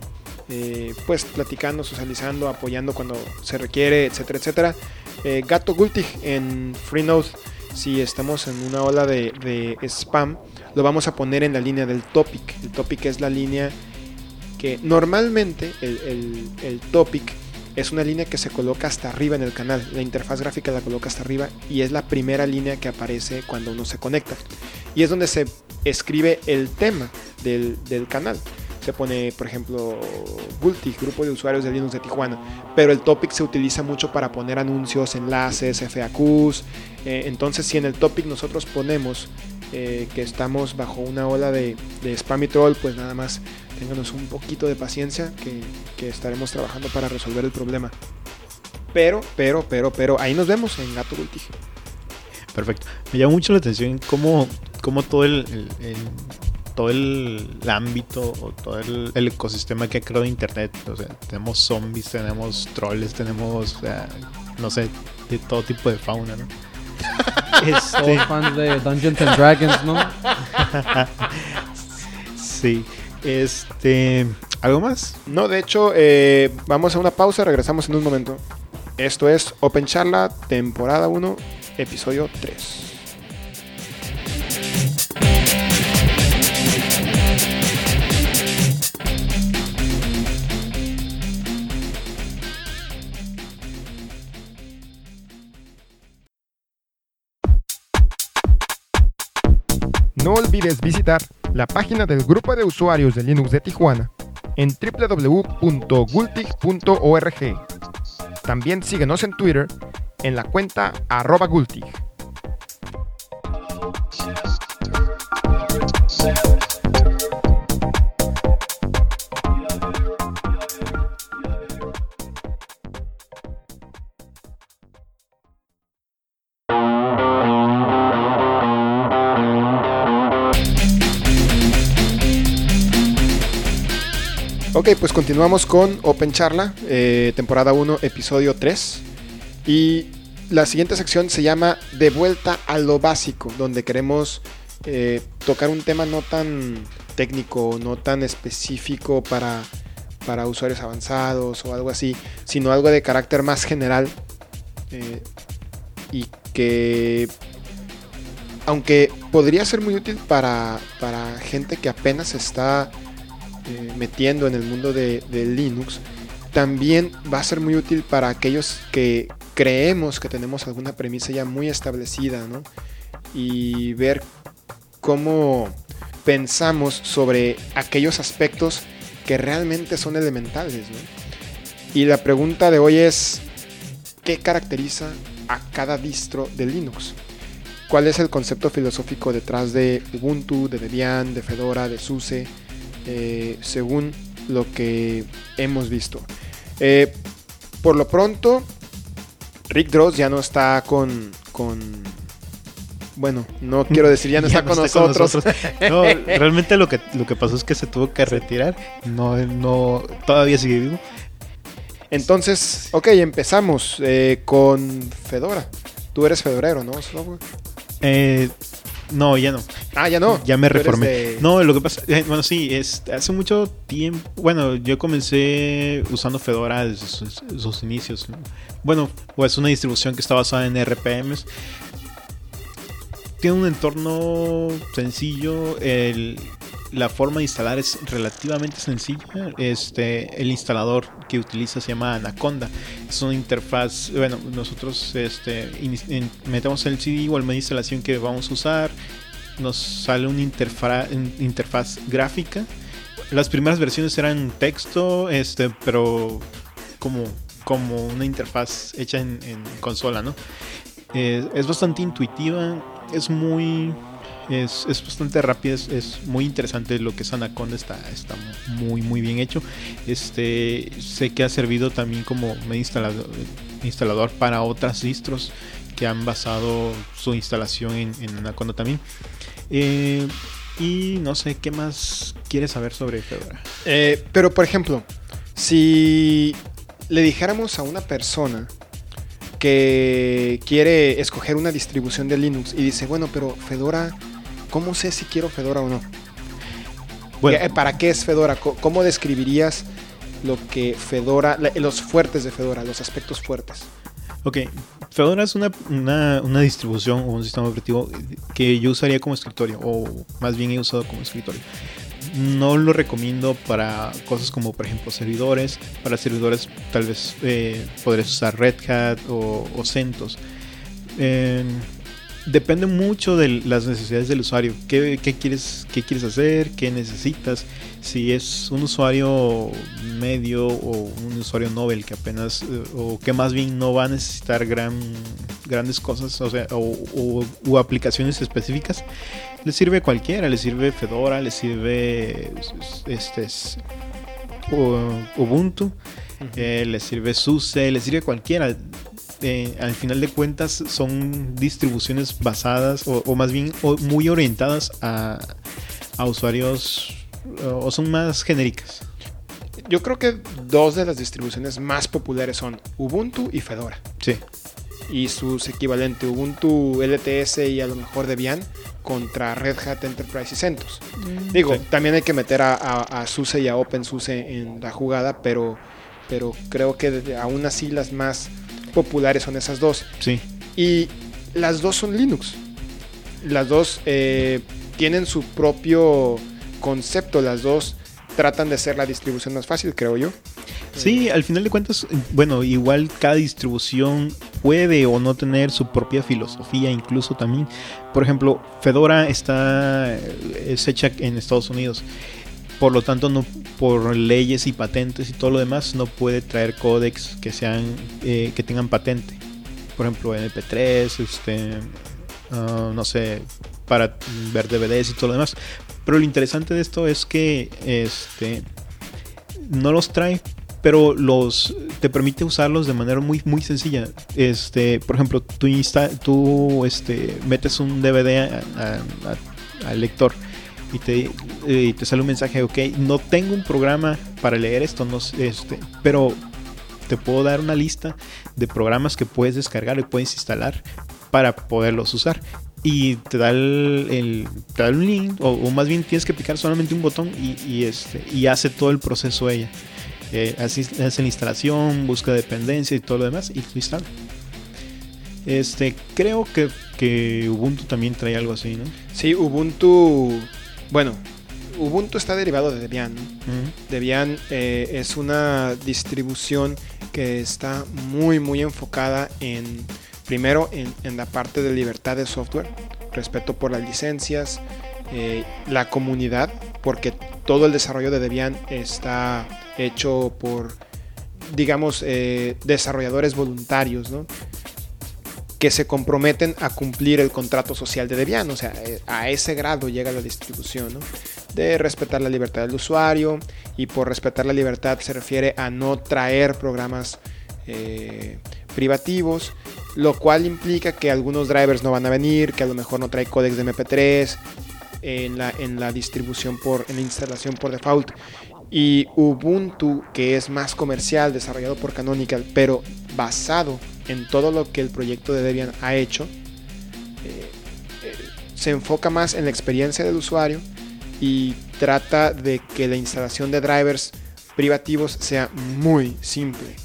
eh, pues platicando, socializando, apoyando cuando se requiere, etcétera, etcétera. Eh, Gato Gultig en Freenode, si estamos en una ola de, spam, lo vamos a poner en la línea del topic. El topic es la línea que normalmente el- el topic es una línea que se coloca hasta arriba en el canal. La interfaz gráfica la coloca hasta arriba y es la primera línea que aparece cuando uno se conecta. Y es donde se escribe el tema del, del canal. Se pone, por ejemplo, Gulti, grupo de usuarios de Linux de Tijuana. Pero el topic se utiliza mucho para poner anuncios, enlaces, FAQs. Eh, entonces, si en el topic nosotros ponemos eh, que estamos bajo una ola de, spam y troll, pues nada más ténganos un poquito de paciencia que, estaremos trabajando para resolver el problema. Pero, pero, pero, pero, ahí nos vemos en Gato Gulti. Perfecto. Me llama mucho la atención cómo, cómo todo el, todo el ámbito o todo el, el ecosistema que ha creado internet. O sea, tenemos zombies, tenemos trolls, tenemos, o sea, no sé, de todo tipo de fauna, ¿no? Este, Todos fans de Dungeons and Dragons, ¿no? sí. Este, ¿algo más? No, de hecho, eh, vamos a una pausa, regresamos en un momento. Esto es Open Charla, temporada 1, episodio 3. No olvides visitar la página del grupo de usuarios de Linux de Tijuana en www.gultig.org. También síguenos en Twitter en la cuenta arroba gultig. Pues continuamos con Open Charla, eh, temporada 1, episodio 3. Y la siguiente sección se llama De vuelta a lo básico, donde queremos eh, tocar un tema no tan técnico, no tan específico para, para usuarios avanzados o algo así, sino algo de carácter más general eh, y que, aunque podría ser muy útil para, para gente que apenas está eh, metiendo en el mundo de, de Linux, también va a ser muy útil para aquellos que creemos que tenemos alguna premisa ya muy establecida, ¿no? Y ver cómo pensamos sobre aquellos aspectos que realmente son elementales, ¿no? Y la pregunta de hoy es, ¿qué caracteriza a cada distro de Linux? ¿Cuál es el concepto filosófico detrás de Ubuntu, de Debian, de Fedora, de SUSE? Eh, según lo que hemos visto. Eh, por lo pronto, Rick Dross ya no está con, con bueno, no quiero decir ya no Ya está, con, está con nosotros. No, realmente lo que, lo que pasó es que se tuvo que retirar. No, no, todavía sigue vivo. Entonces, ok, empezamos eh, con Fedora. Tú eres fedorero, ¿no? Eh, no, ya no. Ah, ya no. Ya me reformé. de- No, lo que pasa, eh, bueno, sí, es, hace mucho tiempo, bueno, yo comencé usando Fedora desde sus, sus inicios. ¿no? Bueno, pues una distribución que está basada en RPMs. Tiene un entorno sencillo, el- la forma de instalar es relativamente sencilla. Este, el instalador que utiliza se llama Anaconda. Es una interfaz, bueno, nosotros este, metemos el CD o el menú de instalación que vamos a usar nos sale una interfa- in- interfaz gráfica. Las primeras versiones eran texto, este, pero como, como una interfaz hecha en, en consola, ¿no? Eh, es bastante intuitiva, es muy. Es, es bastante rápida, es, es muy interesante lo que es Anaconda, está, está muy muy bien hecho. Este sé que ha servido también como medio instalador, instalador para otras distros que han basado su instalación en, Anaconda también. Eh, y no sé, ¿qué más quieres saber sobre Fedora? Eh, pero, por ejemplo, si le dijéramos a una persona que quiere escoger una distribución de Linux y dice, bueno, pero Fedora, ¿cómo sé si quiero Fedora o no? Bueno, ¿Qué- ¿Para qué es Fedora? ¿Cómo describirías lo que Fedora, los fuertes de Fedora, los aspectos fuertes? ok. Fedora es una, una, una distribución o un sistema operativo que yo usaría como escritorio, o más bien he usado como escritorio. No lo recomiendo para cosas como, por ejemplo, servidores. Para servidores, tal vez eh, podrías usar Red Hat o, o CentOS. Eh, depende mucho de las necesidades del usuario. ¿Qué, qué quieres, ¿Qué quieres hacer? ¿Qué necesitas? Si es un usuario medio o un usuario novel que apenas, eh, o que más bien no va a necesitar gran, grandes cosas, o sea, o, aplicaciones específicas, le sirve cualquiera, le sirve Fedora, le sirve este, es- Ubuntu, eh, le sirve SUSE, le sirve cualquiera. Eh, al final de cuentas son distribuciones basadas o, o más bien o muy orientadas a, a usuarios o son más genéricas. Yo creo que dos de las distribuciones más populares son Ubuntu y Fedora. Sí. Y sus equivalentes Ubuntu LTS y a lo mejor Debian contra Red Hat Enterprise y CentOS. Digo, Sí. también hay que meter a, a, a SUSE y a OpenSUSE en la jugada, pero, pero creo que aún así las más populares son esas dos. Sí. Y las dos son Linux. Las dos eh, tienen su propio concepto. Las dos tratan de ser la distribución más fácil, creo yo. Sí, al final de cuentas, bueno, igual cada distribución puede o no tener su propia filosofía, incluso también. Por ejemplo, Fedora está es hecha en Estados Unidos. Por lo tanto, no por leyes y patentes y todo lo demás, no puede traer códex que sean eh, que tengan patente. Por ejemplo, MP3, este, ah, no sé, para ver DVDs y todo lo demás. Pero lo interesante de esto es que este no los trae, pero los te permite usarlos de manera muy muy sencilla. Este, por ejemplo, tú insta, tú este metes un DVD al lector y te, eh, sale un mensaje, ok, no tengo un programa para leer esto, no, este, pero te puedo dar una lista de programas que puedes descargar y puedes instalar para poderlos usar. Y te da, el, te da un link, o, más bien tienes que picar solamente un botón y, este, y hace todo el proceso ella. Eh, hace la instalación, busca dependencia y todo lo demás y lo instala. Este, creo que, que Ubuntu también trae algo así, ¿no? Sí, Ubuntu bueno, Ubuntu está derivado de Debian. Debian eh, es una distribución que está muy, muy enfocada en, primero, en, la parte de libertad de software, respeto por las licencias, eh, la comunidad, porque todo el desarrollo de Debian está hecho por, digamos, eh, desarrolladores voluntarios, ¿no? Que se comprometen a cumplir el contrato social de Debian. O sea, eh, a ese grado llega la distribución. De respetar la libertad del usuario y por respetar la libertad se refiere a no traer programas eh, privativos, lo cual implica que algunos drivers no van a venir, que a lo mejor no trae códex de MP3 en la, en la distribución por, en la instalación por default. Y Ubuntu, que es más comercial, desarrollado por Canonical, pero basado en todo lo que el proyecto de Debian ha hecho, eh, eh, se enfoca más en la experiencia del usuario y trata de que la instalación de drivers privativos sea muy simple.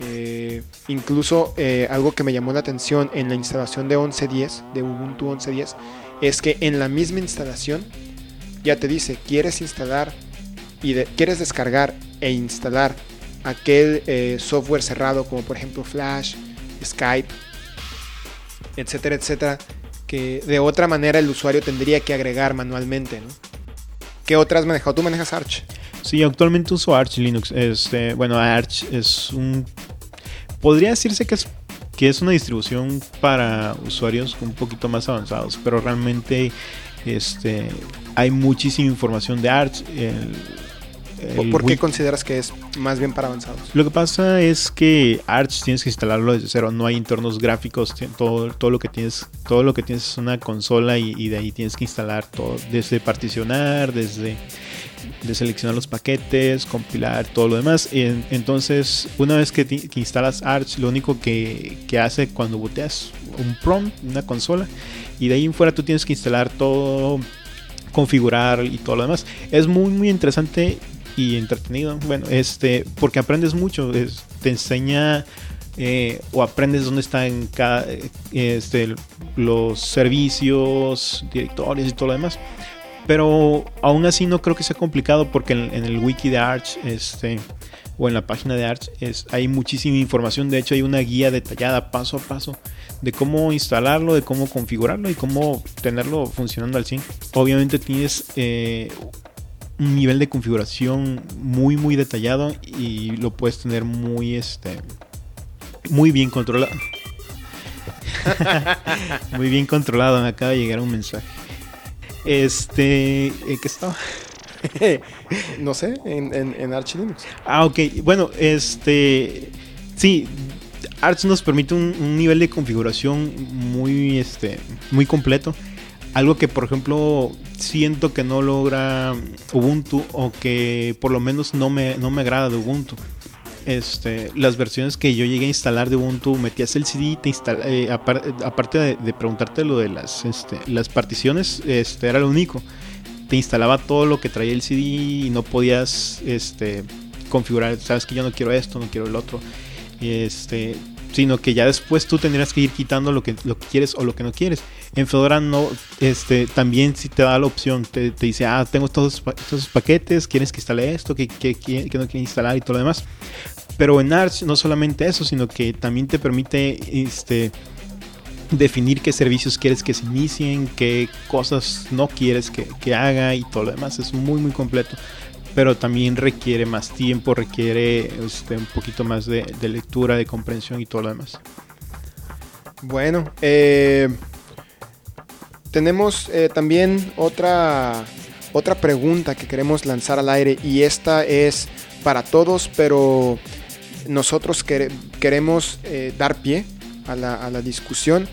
Eh, incluso algo que me llamó la atención en la instalación de 11.10, de Ubuntu 11.10, es que en la misma instalación ya te dice, quieres instalar y quieres descargar e instalar aquel eh, software cerrado como por ejemplo Flash, Skype, etcétera, etcétera, que de otra manera el usuario tendría que agregar manualmente. ¿no? ¿Qué otras manejado? ¿Tú manejas Arch? Sí, actualmente uso Arch Linux. Este, bueno, Arch es un... Podría decirse que es, que es una distribución para usuarios un poquito más avanzados, pero realmente este, hay muchísima información de Arch. ¿Por qué consideras que es más bien para avanzados? Lo que pasa es que Arch tienes que instalarlo desde cero, no hay entornos gráficos, todo, todo lo que tienes, todo lo que tienes es una consola y, de ahí tienes que instalar todo, desde particionar, desde de seleccionar los paquetes, compilar todo lo demás. entonces, una vez que, instalas Arch, lo único que, que, hace cuando boteas un prompt, una consola, y de ahí en fuera tú tienes que instalar todo, configurar y todo lo demás. Es muy, muy interesante y entretenido. Bueno, este, porque aprendes mucho, te enseña eh, o aprendes dónde están cada, este, los servicios, directorios y todo lo demás. Pero aún así no creo que sea complicado porque en, el wiki de Arch, este, o en la página de Arch, es, hay muchísima información. De hecho, hay una guía detallada paso a paso de cómo instalarlo, de cómo configurarlo y cómo tenerlo funcionando al 100. Obviamente tienes eh, un nivel de configuración muy muy detallado y lo puedes tener muy este muy bien controlado. muy bien controlado, me acaba de llegar un mensaje. Este, ¿en qué estaba? no sé, en, en, Arch Linux. Ah, ok. Bueno, este. Sí, Arch nos permite un, un, nivel de configuración muy, este, muy completo. Algo que, por ejemplo, siento que no logra Ubuntu o que por lo menos no me, no me agrada de Ubuntu. Este, las versiones que yo llegué a instalar de Ubuntu, metías el CD, te eh, aparte de, preguntarte lo de las, este, las particiones, este, era lo único. Te instalaba todo lo que traía el CD y no podías este, configurar, sabes que yo no quiero esto, no quiero el otro. Este, sino que ya después tú tendrías que ir quitando lo que, lo que quieres o lo que no quieres. En Fedora no, este, también si te da la opción, te, dice, ah, tengo todos estos paquetes, quieres que instale esto, que, que, que no quieres instalar y todo lo demás. Pero en Arch no solamente eso, sino que también te permite este, definir qué servicios quieres que se inicien, qué cosas no quieres que, que haga y todo lo demás. Es muy, muy completo. Pero también requiere más tiempo, requiere este, un poquito más de, lectura, de comprensión y todo lo demás. Bueno, eh, tenemos eh, también otra, otra pregunta que queremos lanzar al aire y esta es para todos, pero nosotros quere- queremos eh, dar pie a la, a la discusión.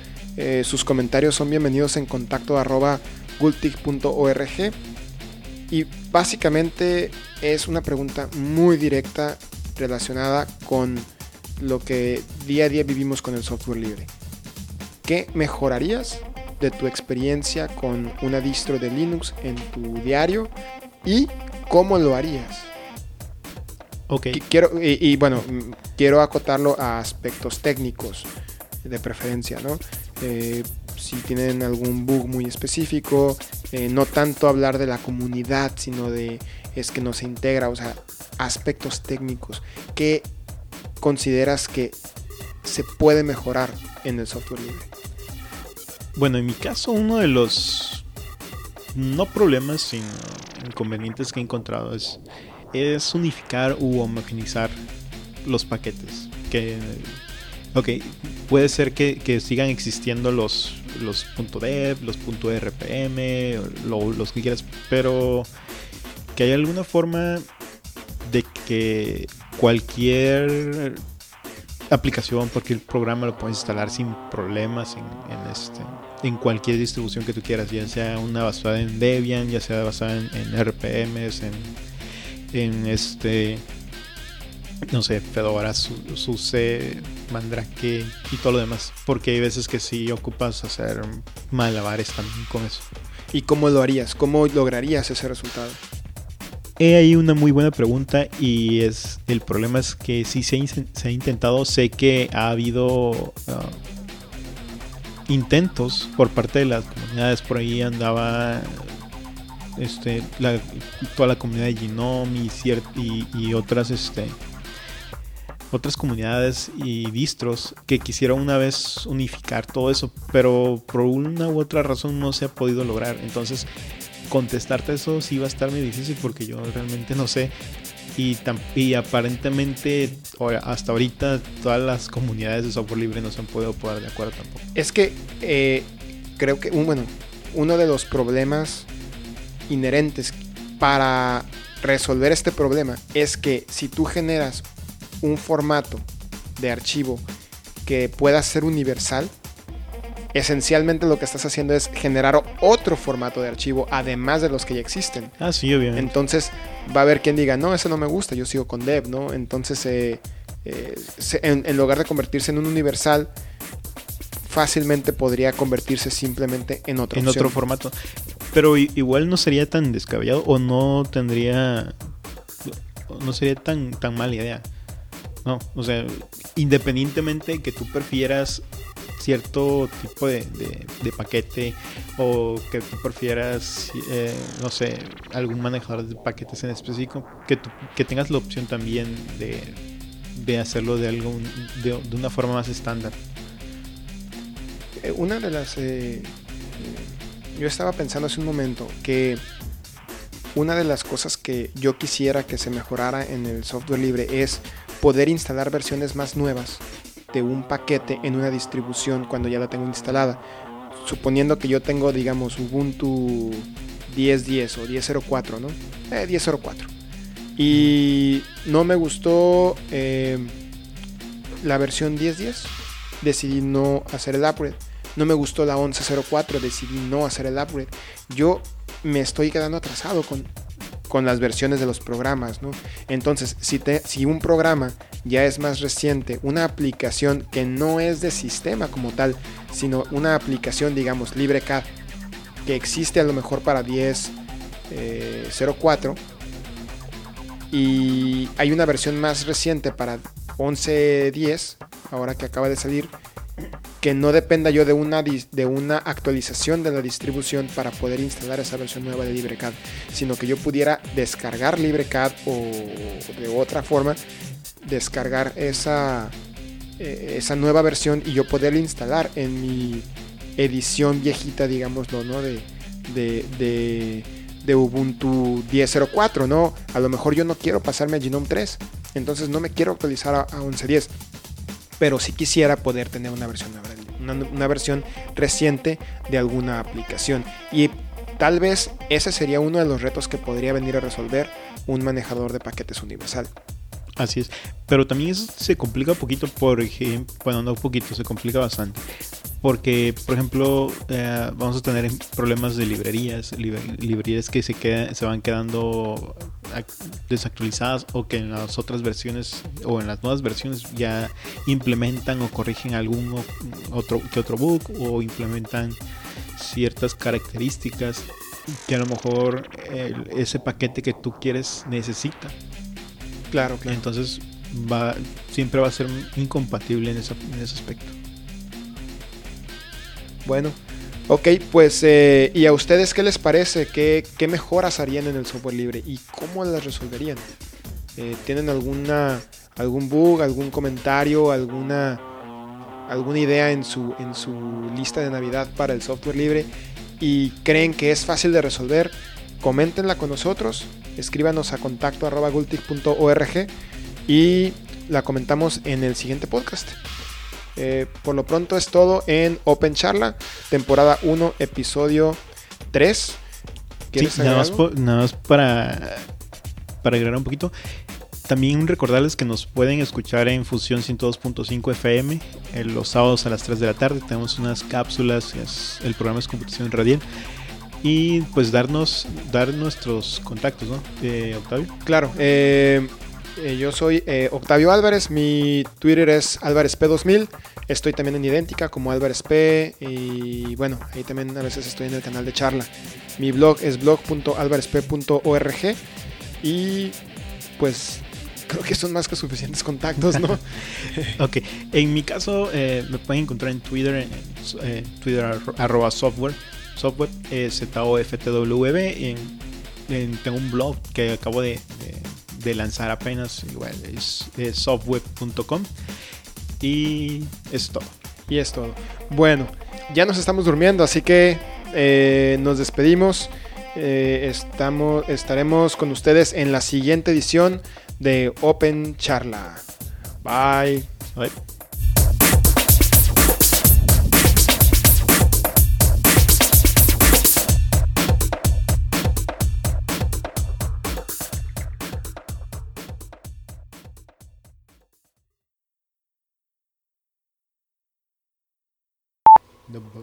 Sus comentarios son bienvenidos en contacto arroba gultig.org y básicamente es una pregunta muy directa relacionada con lo que día a día vivimos con el software libre. ¿Qué mejorarías de tu experiencia con una distro de Linux en tu diario y cómo lo harías? Ok. Qui- Quiero, y, y, bueno, quiero acotarlo a aspectos técnicos de preferencia, ¿no? Eh, si tienen algún bug muy específico, eh, no tanto hablar de la comunidad, sino de es que no se integra, o sea, aspectos técnicos. ¿Qué consideras que se puede mejorar en el software libre? Bueno, en mi caso, uno de los no problemas, sino inconvenientes que he encontrado es, es unificar u homogenizar los paquetes. Que, ok, puede ser que, que sigan existiendo los, los .dev, los .rpm, lo- los que quieras, pero que hay alguna forma de que cualquier aplicación, cualquier programa lo puedes instalar sin problemas en, este, en cualquier distribución que tú quieras, ya sea una basada en Debian, ya sea basada en, en RPMs, en, en este, no sé, Fedora, Su- SUSE, Mandrake y todo lo demás, porque hay veces que sí ocupas hacer malabares también con eso. ¿Y cómo lo harías? ¿Cómo lograrías ese resultado? He ahí una muy buena pregunta y es el problema es que sí se, ha in- se ha intentado, sé que ha habido ah, intentos por parte de las comunidades, por ahí andaba este, la- toda la comunidad de Genome y, y otras este, otras comunidades y distros que quisieron una vez unificar todo eso, pero por una u otra razón no se ha podido lograr. Entonces, contestarte eso sí va a estar muy difícil porque yo realmente no sé. Y, y aparentemente hasta ahorita todas las comunidades de software libre no se han podido poner de acuerdo tampoco. Es que eh, creo que, bueno, uno de los problemas inherentes para resolver este problema es que si tú generas un formato de archivo que pueda ser universal, esencialmente lo que estás haciendo es generar otro formato de archivo además de los que ya existen. Ah, sí, obviamente. Entonces va a haber quien diga, no, ese no me gusta, yo sigo con dev, ¿no? Entonces, eh, eh, se- en, en lugar de convertirse en un universal, fácilmente podría convertirse simplemente en otra en opción. otro formato. Pero igual no sería tan descabellado o no tendría. No sería tan, tan mala idea. No, o sea, independientemente que tú prefieras cierto tipo de, de- paquete o que tú prefieras, eh, no sé, algún manejador de paquetes en específico, que, tú- que tengas la opción también de, de hacerlo de, algún, de, de una forma más estándar. Eh, Una de las... eh, yo estaba pensando hace un momento que una de las cosas que yo quisiera que se mejorara en el software libre es poder instalar versiones más nuevas de un paquete en una distribución cuando ya la tengo instalada. Suponiendo que yo tengo, digamos, Ubuntu 10.10 o 10.04, ¿no? Eh, 10.04. Y no me gustó eh, la versión 10.10. Decidí no hacer el upgrade. No me gustó la 11.04. Decidí no hacer el upgrade. Yo me estoy quedando atrasado con, con las versiones de los programas, ¿no? Entonces, si, un programa ya es más reciente, una aplicación que no es de sistema como tal, sino una aplicación, digamos, LibreCAD, que existe a lo mejor para 10.04, y hay una versión más reciente para 11.10, ahora que acaba de salir, que no dependa yo de una, de una actualización de la distribución para poder instalar esa versión nueva de LibreCAD, sino que yo pudiera descargar LibreCAD o de otra forma descargar esa, eh, esa nueva versión y yo poderla instalar en mi edición viejita, digámoslo, ¿no? De, de, de, de Ubuntu 10.04, ¿no? A lo mejor yo no quiero pasarme a Genome 3, entonces no me quiero actualizar a, a 11.10, pero sí quisiera poder tener una versión, una, versión reciente de alguna aplicación. Y tal vez ese sería uno de los retos que podría venir a resolver un manejador de paquetes universal. Así es. Pero también eso se complica un poquito, por ejemplo, bueno, no un poquito, se complica bastante. Porque, por ejemplo, eh, vamos a tener problemas de librerías, librerías que se, quedan, se van quedando desactualizadas o que en las otras versiones o en las nuevas versiones ya implementan o corrigen algún otro, que otro bug o implementan ciertas características que a lo mejor el- ese paquete que tú quieres necesita. Claro, claro. Entonces va, siempre va a ser incompatible en, esa- en ese aspecto. Bueno, ok, pues, eh, ¿y a ustedes qué les parece? ¿Qué, qué mejoras harían en el software libre y cómo las resolverían? Eh, ¿Tienen alguna, algún bug, algún comentario, alguna, alguna idea en su, en su lista de Navidad para el software libre y creen que es fácil de resolver? Coméntenla con nosotros, escríbanos a contacto y la comentamos en el siguiente podcast. Eh, por lo pronto es todo en Open Charla, temporada 1, episodio 3. Sí, ¿Quieres nada más, algo? po- nada más para, para agregar un poquito. También recordarles que nos pueden escuchar en Fusión 102.5 FM eh, los sábados a las 3 de la tarde. Tenemos unas cápsulas, es- el programa es Computación Radial. Y pues darnos, dar nuestros contactos, ¿no? Eh, Octavio. Claro, eh, eh, yo soy eh, Octavio Álvarez, mi Twitter es álvarezp2000, estoy también en Idéntica como álvarezp y bueno, ahí también a veces estoy en el canal de charla. Mi blog es blog.alvarezp.org y pues creo que son más que suficientes contactos, ¿no? Ok, en mi caso eh, me pueden encontrar en Twitter, en Twitter arro- arroba software, software Z-O-F-T-W, en, en- tengo un blog que acabo de- de lanzar apenas, igual es, es softweb.com y es todo. Y es todo. Bueno, ya nos estamos durmiendo, así que eh, nos despedimos. Eh, estamos, estaremos con ustedes en la siguiente edición de Open Charla. Bye. Bye.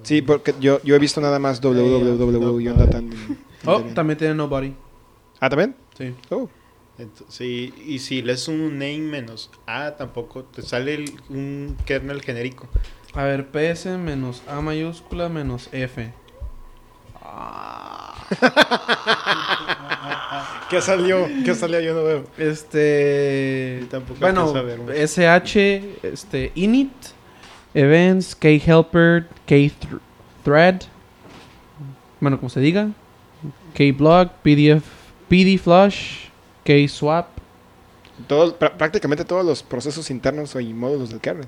Sí, porque yo, yo he visto nada más www. Oh, también tiene Nobody. Ah, ¿también? Sí. Oh, Sí, y si lees un name menos A, tampoco te sale el- un kernel genérico. A ver, PS menos A mayúscula menos F. ¿Qué salió? ¿Qué salió? Yo no veo. Este. Yo tampoco bueno, mucho. SH, este, init, events, khelper, kthread, bueno, como se diga, kblog, pdf, pdflush, kswap. Todo, prá- prácticamente todos los procesos internos y módulos del kernel.